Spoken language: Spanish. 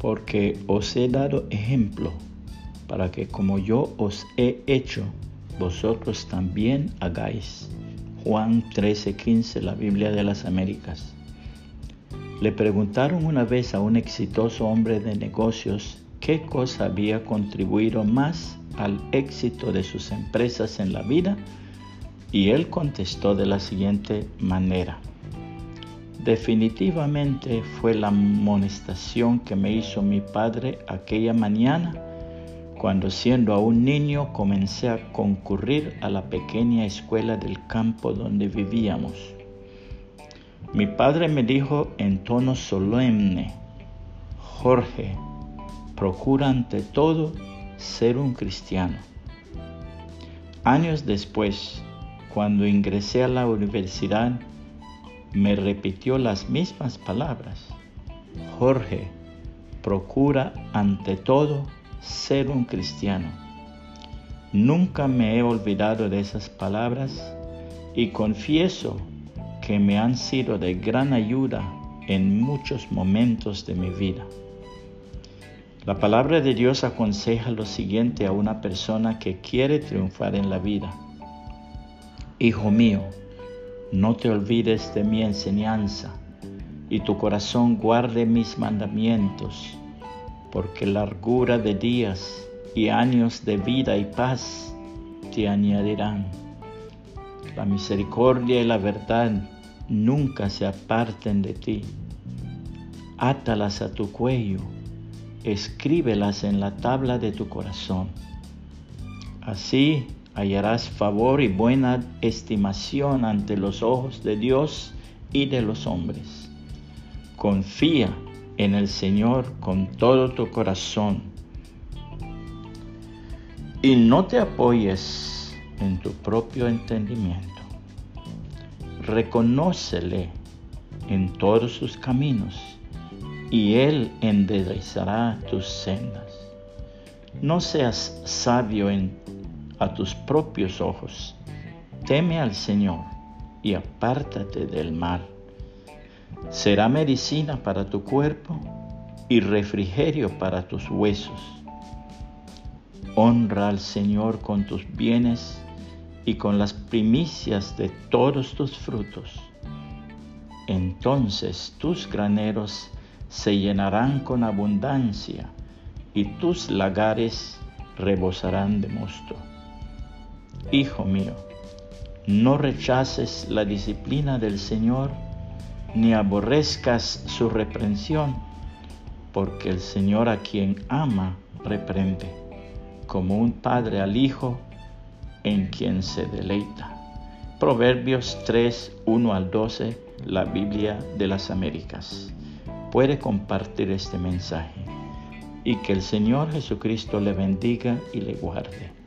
porque os he dado ejemplo para que como yo os he hecho, vosotros también hagáis. Juan 13:15, la Biblia de las Américas. Le preguntaron una vez a un exitoso hombre de negocios qué cosa había contribuido más al éxito de sus empresas en la vida y él contestó de la siguiente manera. Definitivamente fue la amonestación que me hizo mi padre aquella mañana cuando siendo aún niño comencé a concurrir a la pequeña escuela del campo donde vivíamos. Mi padre me dijo en tono solemne, Jorge, procura ante todo ser un cristiano. Años después, cuando ingresé a la universidad, me repitió las mismas palabras. Jorge, procura ante todo ser un cristiano. Nunca me he olvidado de esas palabras y confieso que me han sido de gran ayuda en muchos momentos de mi vida. La palabra de Dios aconseja lo siguiente a una persona que quiere triunfar en la vida. Hijo mío, no te olvides de mi enseñanza y tu corazón guarde mis mandamientos, porque largura de días y años de vida y paz te añadirán. La misericordia y la verdad nunca se aparten de ti. Átalas a tu cuello, escríbelas en la tabla de tu corazón. Así hallarás favor y buena estimación ante los ojos de Dios y de los hombres. Confía en el Señor con todo tu corazón y no te apoyes en tu propio entendimiento. Reconócele en todos sus caminos y Él enderezará tus sendas. No seas sabio en a tus propios ojos. Teme al Señor y apártate del mal. Será medicina para tu cuerpo y refrigerio para tus huesos. Honra al Señor con tus bienes y con las primicias de todos tus frutos. Entonces tus graneros se llenarán con abundancia y tus lagares rebosarán de mosto. Hijo mío, no rechaces la disciplina del Señor, ni aborrezcas su reprensión, porque el Señor a quien ama reprende, como un padre al hijo en quien se deleita. Proverbios 3, 1 al 12, la Biblia de las Américas. Puede compartir este mensaje y que el Señor Jesucristo le bendiga y le guarde.